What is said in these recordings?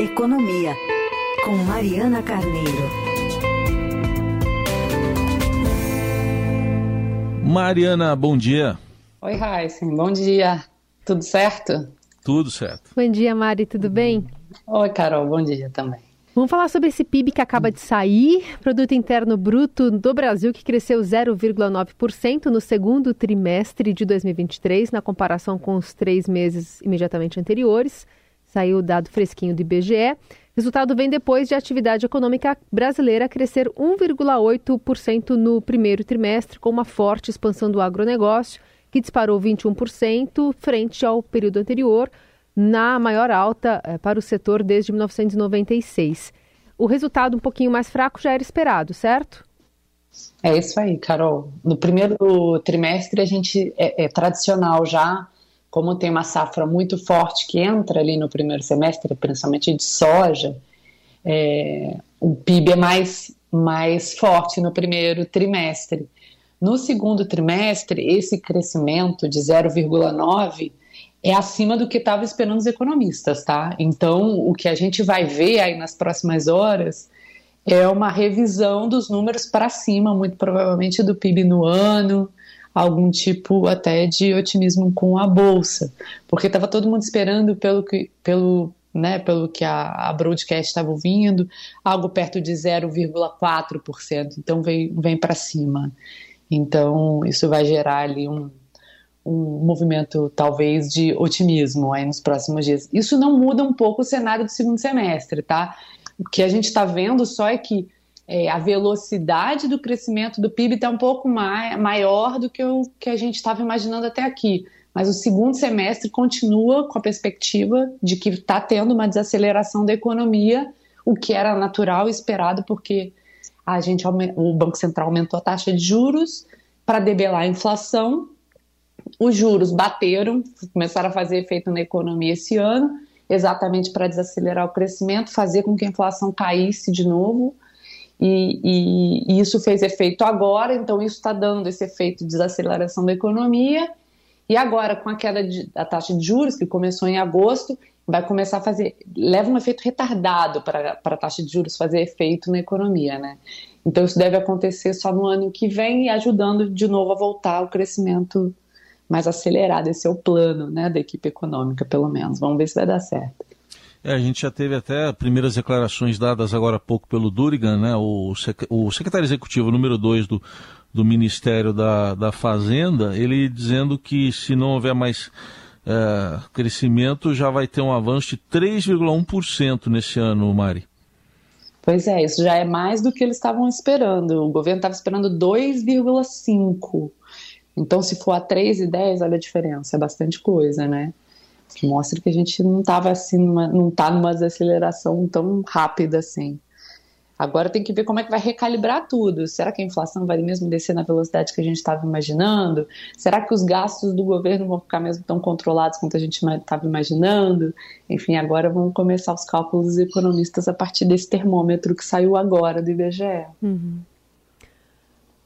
Economia, com Mariana Carneiro. Mariana, bom dia. Oi, Raíssen, bom dia. Tudo certo? Tudo certo. Bom dia, Mari, tudo bem? Oi, Carol, bom dia também. Vamos falar sobre esse PIB que acaba de sair, Produto Interno Bruto do Brasil, que cresceu 0,9% no segundo trimestre de 2023, na comparação com os três meses imediatamente anteriores. Saiu o dado fresquinho do IBGE. Resultado vem depois de a atividade econômica brasileira crescer 1,8% no primeiro trimestre, com uma forte expansão do agronegócio, que disparou 21% frente ao período anterior, na maior alta eh, para o setor desde 1996. O resultado um pouquinho mais fraco já era esperado, certo? É isso aí, Carol. No primeiro trimestre, a gente é, é tradicional já como tem uma safra muito forte que entra ali no primeiro semestre, principalmente de soja, é, o PIB é mais, mais forte no primeiro trimestre. No segundo trimestre, esse crescimento de 0,9 é acima do que estavam esperando os economistas, tá? Então, o que a gente vai ver aí nas próximas horas é uma revisão dos números para cima, muito provavelmente do PIB no ano, algum tipo até de otimismo com a bolsa, porque estava todo mundo esperando pelo que, pelo, né, pelo que a, a broadcast estava ouvindo, algo perto de 0,4%, então vem, vem para cima. Então isso vai gerar ali um, um movimento talvez de otimismo aí nos próximos dias. Isso não muda um pouco o cenário do segundo semestre, tá? O que a gente está vendo só é que é, a velocidade do crescimento do PIB está um pouco mai, maior do que o que a gente estava imaginando até aqui. Mas o segundo semestre continua com a perspectiva de que está tendo uma desaceleração da economia, o que era natural e esperado, porque a gente, o Banco Central aumentou a taxa de juros para debelar a inflação. Os juros bateram, começaram a fazer efeito na economia esse ano, exatamente para desacelerar o crescimento, fazer com que a inflação caísse de novo e, e, e isso fez efeito agora, então isso está dando esse efeito de desaceleração da economia. E agora, com a queda da taxa de juros, que começou em agosto, vai começar a fazer. leva um efeito retardado para a taxa de juros fazer efeito na economia, né? Então, isso deve acontecer só no ano que vem e ajudando de novo a voltar ao crescimento mais acelerado. Esse é o plano né, da equipe econômica, pelo menos. Vamos ver se vai dar certo. É, a gente já teve até primeiras declarações dadas agora há pouco pelo Durigan, né, o, sec o secretário executivo número 2 do, do Ministério da, da Fazenda, ele dizendo que se não houver mais é, crescimento, já vai ter um avanço de 3,1% nesse ano, Mari. Pois é, isso já é mais do que eles estavam esperando. O governo estava esperando 2,5%. Então, se for a 3,10, olha a diferença, é bastante coisa, né? Que mostra que a gente não estava assim, numa, não está numa desaceleração tão rápida assim. Agora tem que ver como é que vai recalibrar tudo. Será que a inflação vai mesmo descer na velocidade que a gente estava imaginando? Será que os gastos do governo vão ficar mesmo tão controlados quanto a gente estava imaginando? Enfim, agora vão começar os cálculos dos economistas a partir desse termômetro que saiu agora do IBGE. Uhum.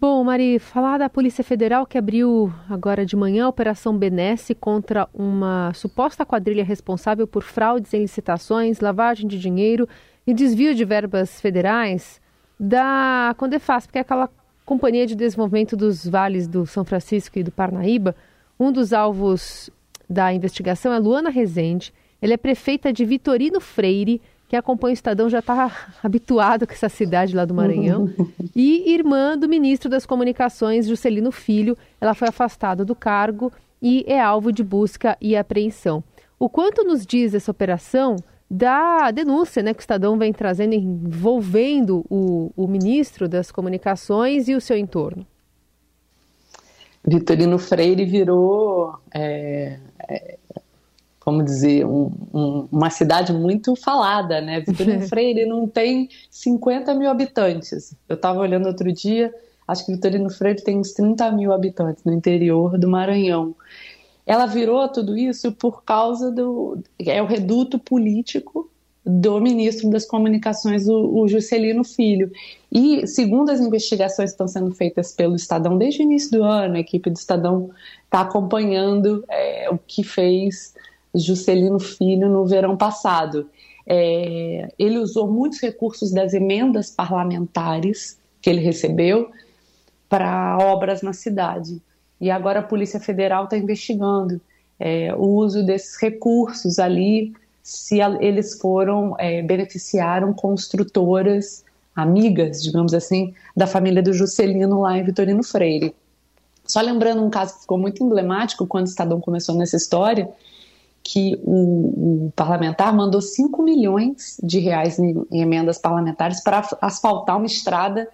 Bom, Mari, falar da Polícia Federal que abriu agora de manhã a Operação Benesse contra uma suposta quadrilha responsável por fraudes em licitações, lavagem de dinheiro e desvio de verbas federais da Condefasp, que é aquela companhia de desenvolvimento dos vales do São Francisco e do Parnaíba. Um dos alvos da investigação é Luana Rezende. Ela é prefeita de Vitorino Freire, que acompanha o Estadão já está habituado com essa cidade lá do Maranhão. E irmã do ministro das Comunicações, Juscelino Filho, ela foi afastada do cargo e é alvo de busca e apreensão. O quanto nos diz essa operação da denúncia né, que o Estadão vem trazendo envolvendo o, o ministro das Comunicações e o seu entorno? Vitorino Freire virou é, como dizer, um, um, uma cidade muito falada, né? Vitorino Freire não tem 50 mil habitantes. Eu estava olhando outro dia, acho que Vitorino Freire tem uns 30 mil habitantes no interior do Maranhão. Ela virou tudo isso por causa do. É o reduto político do ministro das Comunicações, o, o Juscelino Filho. E, segundo as investigações que estão sendo feitas pelo Estadão desde o início do ano, a equipe do Estadão está acompanhando é, o que fez Juscelino Filho no verão passado. é, ele usou muitos recursos das emendas parlamentares que ele recebeu para obras na cidade. E agora a Polícia Federal está investigando é, o uso desses recursos ali, se a, eles foram, é, beneficiaram construtoras amigas, digamos assim, da família do Juscelino lá em Vitorino Freire. Só lembrando um caso que ficou muito emblemático quando o Estadão começou nessa história, que o, o parlamentar mandou 5 milhões de reais em, em emendas parlamentares para asfaltar uma estrada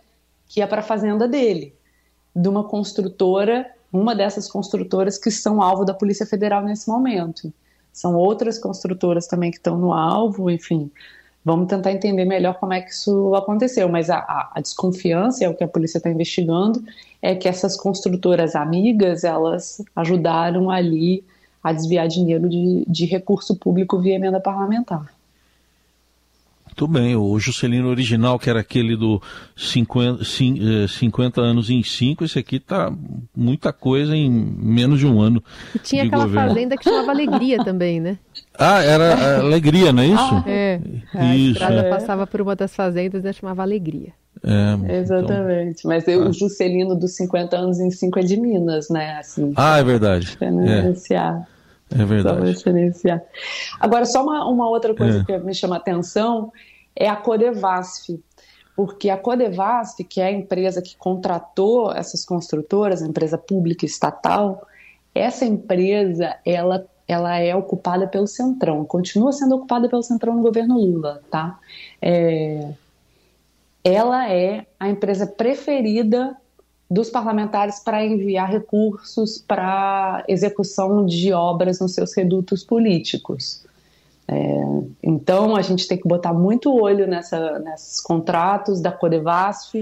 que ia para a fazenda dele, de uma construtora, uma dessas construtoras que são alvo da Polícia Federal nesse momento. São outras construtoras também que estão no alvo, enfim. Vamos tentar entender melhor como é que isso aconteceu, mas a, a, a desconfiança, é o que a polícia está investigando, é que essas construtoras amigas, elas ajudaram ali a desviar dinheiro de, de recurso público via emenda parlamentar. Muito bem, o Juscelino original, que era aquele do 50, 50 eh, anos em 5, esse aqui tá muita coisa em menos de um ano. E tinha aquela governo. fazenda que chamava Alegria também, né? Ah, era Alegria, não é isso? Ah, é. A isso, estrada é. passava por uma das fazendas e chamava Alegria. É, então. Exatamente. Então... Mas eu, ah. o Juscelino dos 50 anos em 5 é de Minas, né? Assim, ah, é verdade. É, é verdade. Diferenciar. Agora, só uma, uma outra coisa é. que me chama a atenção é a Codevasf. Porque a Codevasf, que é a empresa que contratou essas construtoras, a empresa pública estatal, essa empresa, ela ela é ocupada pelo Centrão, continua sendo ocupada pelo Centrão no governo Lula, tá? É, ela é a empresa preferida dos parlamentares para enviar recursos para execução de obras nos seus redutos políticos. É, então a gente tem que botar muito olho nessa, nesses contratos da Codevasf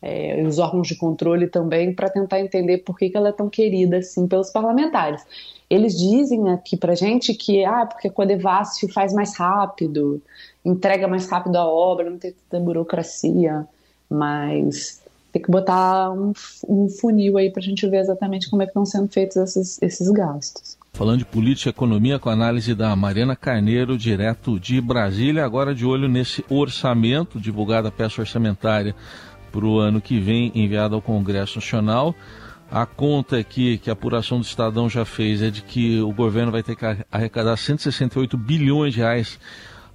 é, e os órgãos de controle também para tentar entender por que, que ela é tão querida assim pelos parlamentares. Eles dizem aqui para gente que ah, porque a Codevasf faz mais rápido, entrega mais rápido a obra, não tem tanta burocracia, mas tem que botar um, um funil aí para a gente ver exatamente como é que estão sendo feitos esses, esses gastos. Falando de política e economia, com a análise da Mariana Carneiro, direto de Brasília, agora de olho nesse orçamento, divulgada a peça orçamentária para o ano que vem, enviada ao Congresso Nacional. A conta aqui que a apuração do Estadão já fez é de que o governo vai ter que arrecadar 168 bilhões de reais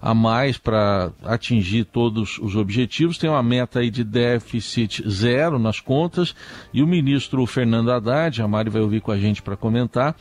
a mais para atingir todos os objetivos. Tem uma meta aí de déficit zero nas contas e o ministro Fernando Haddad, a Mari vai ouvir com a gente para comentar,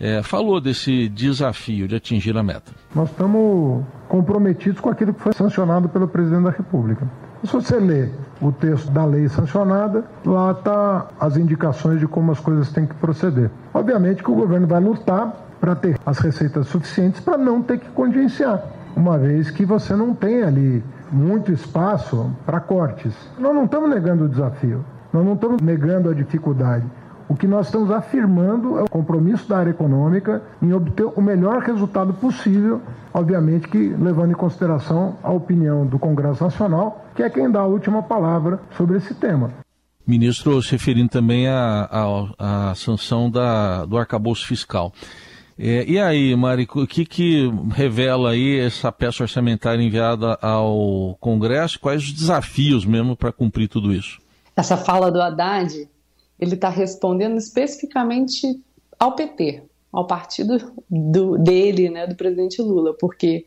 é, falou desse desafio de atingir a meta. Nós estamos comprometidos com aquilo que foi sancionado pelo presidente da República. Se você ler o texto da lei sancionada, lá está as indicações de como as coisas têm que proceder. Obviamente que o governo vai lutar para ter as receitas suficientes para não ter que contingenciar uma vez que você não tem ali muito espaço para cortes. Nós não estamos negando o desafio, nós não estamos negando a dificuldade. O que nós estamos afirmando é o compromisso da área econômica em obter o melhor resultado possível, obviamente que levando em consideração a opinião do Congresso Nacional, que é quem dá a última palavra sobre esse tema. Ministro, se referindo também à, sanção da, do arcabouço fiscal. É, e aí, Marico, o que, que revela aí essa peça orçamentária enviada ao Congresso? Quais os desafios mesmo para cumprir tudo isso? Essa fala do Haddad, ele está respondendo especificamente ao PT, ao partido do, dele, né, do presidente Lula, porque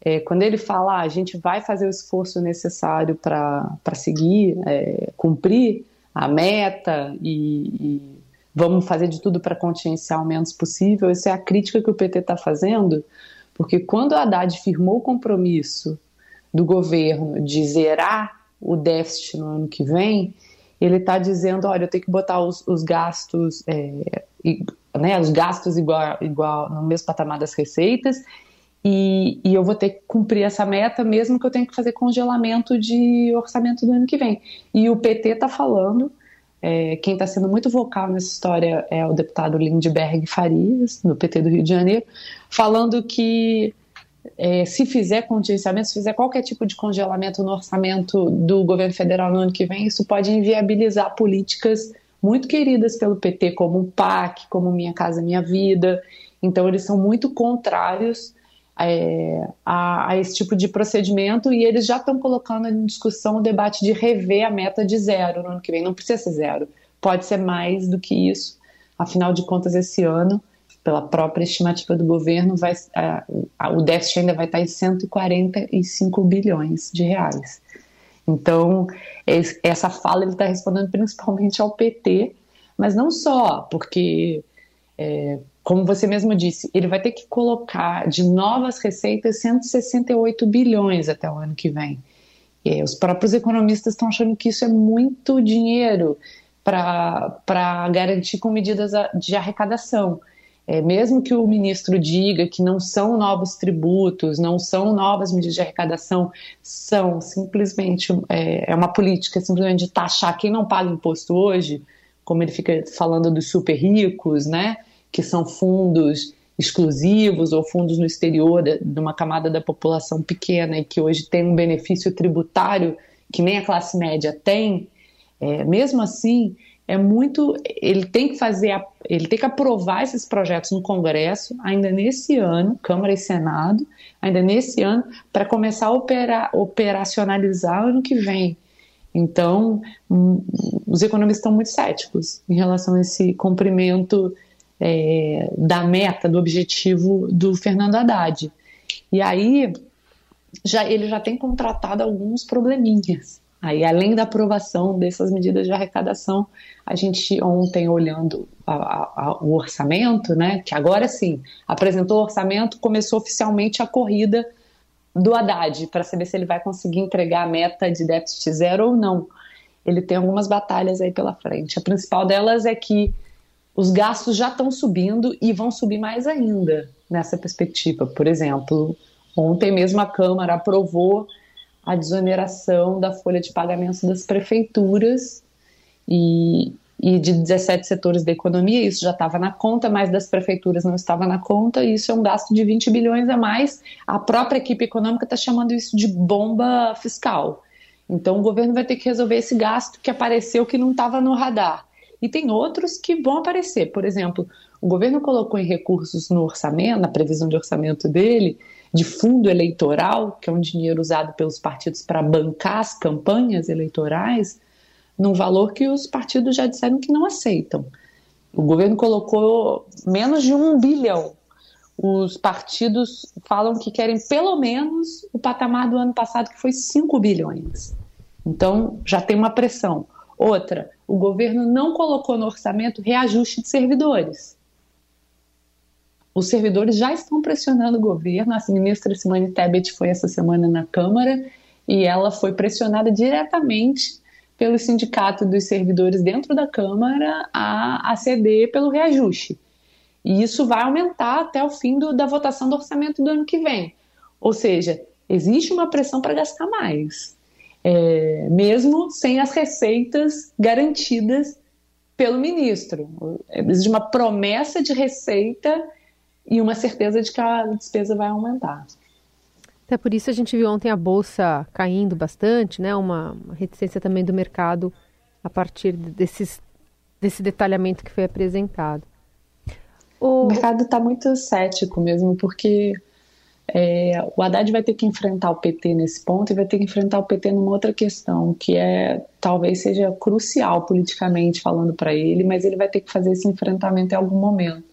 é, quando ele fala ah, a gente vai fazer o esforço necessário para seguir, é, cumprir a meta e, e vamos fazer de tudo para contingenciar o menos possível. Essa é a crítica que o PT está fazendo, porque quando o Haddad firmou o compromisso do governo de zerar o déficit no ano que vem, ele está dizendo, olha, eu tenho que botar os, os gastos, é, né, os gastos igual, igual no mesmo patamar das receitas, e, e, eu vou ter que cumprir essa meta, mesmo que eu tenha que fazer congelamento de orçamento do ano que vem. E o PT está falando é, quem está sendo muito vocal nessa história é o deputado Lindbergh Farias, do PT do Rio de Janeiro, falando que é, se fizer contingenciamento, se fizer qualquer tipo de congelamento no orçamento do governo federal no ano que vem, isso pode inviabilizar políticas muito queridas pelo PT, como o PAC, como Minha Casa Minha Vida. Então, eles são muito contrários é, a, a, esse tipo de procedimento e eles já estão colocando em discussão o debate de rever a meta de zero no ano que vem. Não precisa ser zero, pode ser mais do que isso. Afinal de contas, esse ano, pela própria estimativa do governo, vai, a, a, o déficit ainda vai estar em 145 bilhões de reais. Então, essa fala ele está respondendo principalmente ao PT, mas não só, porque é, como você mesmo disse, ele vai ter que colocar de novas receitas 168 bilhões até o ano que vem. E os próprios economistas estão achando que isso é muito dinheiro para garantir com medidas de arrecadação. É, mesmo que o ministro diga que não são novos tributos, não são novas medidas de arrecadação, são simplesmente é, é uma política simplesmente de taxar quem não paga imposto hoje, como ele fica falando dos super ricos, né? que são fundos exclusivos ou fundos no exterior de, uma camada da população pequena e que hoje tem um benefício tributário que nem a classe média tem, é, mesmo assim é muito ele tem que fazer ele tem que aprovar esses projetos no Congresso ainda nesse ano Câmara e Senado ainda nesse ano para começar a operar, operacionalizar ano que vem então hum, os economistas estão muito céticos em relação a esse cumprimento é, da meta, do objetivo do Fernando Haddad. E aí já, ele já tem contratado alguns probleminhas. Aí, além da aprovação dessas medidas de arrecadação, a gente ontem olhando a, a, o orçamento, né, que agora sim apresentou o orçamento, começou oficialmente a corrida do Haddad para saber se ele vai conseguir entregar a meta de déficit zero ou não. Ele tem algumas batalhas aí pela frente. A principal delas é que os gastos já estão subindo e vão subir mais ainda nessa perspectiva. Por exemplo, ontem mesmo a Câmara aprovou a desoneração da folha de pagamento das prefeituras e, e de 17 setores da economia. Isso já estava na conta, mas das prefeituras não estava na conta. E isso é um gasto de 20 bilhões a mais. A própria equipe econômica está chamando isso de bomba fiscal. Então o governo vai ter que resolver esse gasto que apareceu que não estava no radar e tem outros que vão aparecer. Por exemplo, o governo colocou em recursos no orçamento, na previsão de orçamento dele, de fundo eleitoral, que é um dinheiro usado pelos partidos para bancar as campanhas eleitorais, num valor que os partidos já disseram que não aceitam. O governo colocou menos de um bilhão. Os partidos falam que querem pelo menos o patamar do ano passado, que foi 5 bilhões. Então, já tem uma pressão. Outra, o governo não colocou no orçamento reajuste de servidores. Os servidores já estão pressionando o governo. A ministra Simone Tebet foi essa semana na Câmara e ela foi pressionada diretamente pelo sindicato dos servidores dentro da Câmara a, a ceder pelo reajuste. E isso vai aumentar até o fim do, da votação do orçamento do ano que vem. Ou seja, existe uma pressão para gastar mais é, mesmo sem as receitas garantidas pelo ministro. Existe uma promessa de receita e uma certeza de que a despesa vai aumentar. Até por isso a gente viu ontem a bolsa caindo bastante, né? Uma, uma reticência também do mercado a partir desses, desse detalhamento que foi apresentado. O, o mercado está muito cético mesmo, porque é, o Haddad vai ter que enfrentar o PT nesse ponto e vai ter que enfrentar o PT numa outra questão, que é talvez seja crucial politicamente falando para ele, mas ele vai ter que fazer esse enfrentamento em algum momento,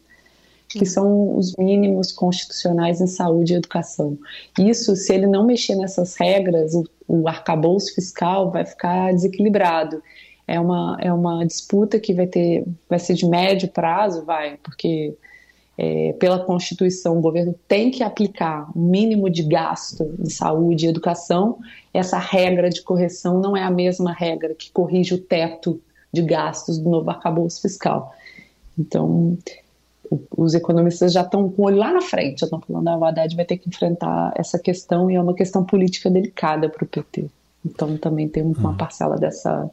que são os mínimos constitucionais em saúde e educação. Isso, se ele não mexer nessas regras, o, o arcabouço fiscal vai ficar desequilibrado. É uma, é uma disputa que vai ter, vai ser de médio prazo, vai, porque é, pela Constituição, o governo tem que aplicar um mínimo de gasto em saúde e educação. Essa regra de correção não é a mesma regra que corrige o teto de gastos do novo arcabouço fiscal. Então, os economistas já estão com o olho lá na frente, já estão falando que ah, o Haddad vai ter que enfrentar essa questão e é uma questão política delicada para o PT. Então, também tem uma uhum. parcela dessa,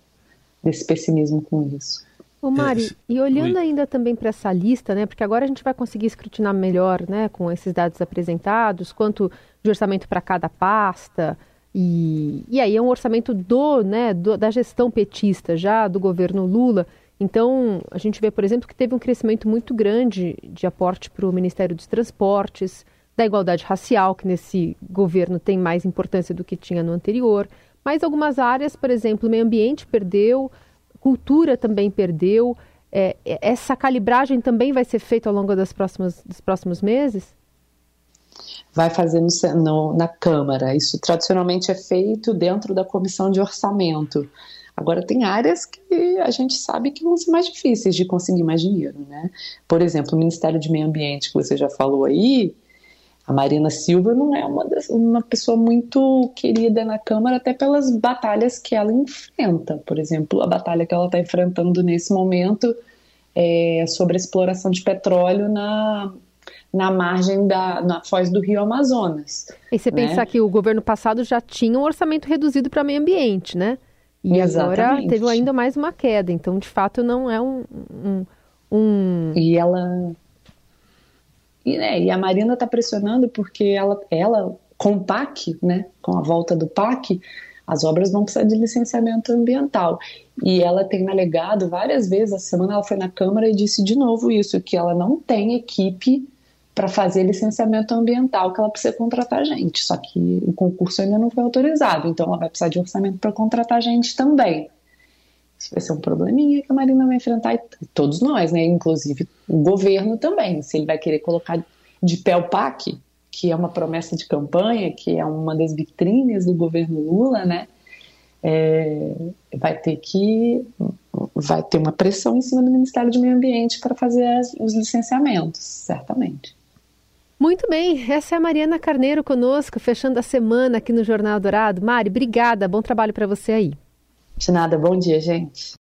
desse pessimismo com isso. Ô Mari, é, e olhando ainda também para essa lista, né, porque agora a gente vai conseguir escrutinar melhor, né, com esses dados apresentados, quanto de orçamento para cada pasta, e, e aí é um orçamento do, né, do, da gestão petista, já do governo Lula. Então, a gente vê, por exemplo, que teve um crescimento muito grande de aporte para o Ministério dos Transportes, da igualdade racial, que nesse governo tem mais importância do que tinha no anterior. Mas algumas áreas, por exemplo, meio ambiente perdeu, cultura também perdeu. É, essa calibragem também vai ser feita ao longo das próximas, dos próximos meses? Vai fazer no, no, na Câmara. Isso tradicionalmente é feito dentro da comissão de orçamento. Agora, tem áreas que a gente sabe que vão ser mais difíceis de conseguir mais dinheiro, né? Por exemplo, o Ministério de Meio Ambiente, que você já falou aí, a Marina Silva não é uma, das, uma pessoa muito querida na Câmara, até pelas batalhas que ela enfrenta. Por exemplo, a batalha que ela está enfrentando nesse momento é sobre a exploração de petróleo na, na margem da na foz do Rio Amazonas. E você né? pensar que o governo passado já tinha um orçamento reduzido para meio ambiente, né? E Exatamente. agora teve ainda mais uma queda. Então, de fato, não é um, um, um... E ela e, né, e a Marina está pressionando porque ela, ela, com o PAC, né, com a volta do PAC, as obras vão precisar de licenciamento ambiental. E ela tem alegado várias vezes, a semana ela foi na Câmara e disse de novo isso, que ela não tem equipe para fazer licenciamento ambiental, que ela precisa contratar gente. Só que o concurso ainda não foi autorizado, então ela vai precisar de orçamento para contratar gente também. Isso vai ser um probleminha que a Marina vai enfrentar, e todos nós, né? Inclusive o governo também. Se ele vai querer colocar de pé o PAC, que é uma promessa de campanha, que é uma das vitrines do governo Lula, né? É, vai ter que vai ter uma pressão em cima do Ministério do Meio Ambiente para fazer as, os licenciamentos, certamente. Muito bem, essa é a Mariana Carneiro conosco, fechando a semana aqui no Jornal Dourado. Mari, obrigada, bom trabalho para você aí. De nada, bom dia, gente.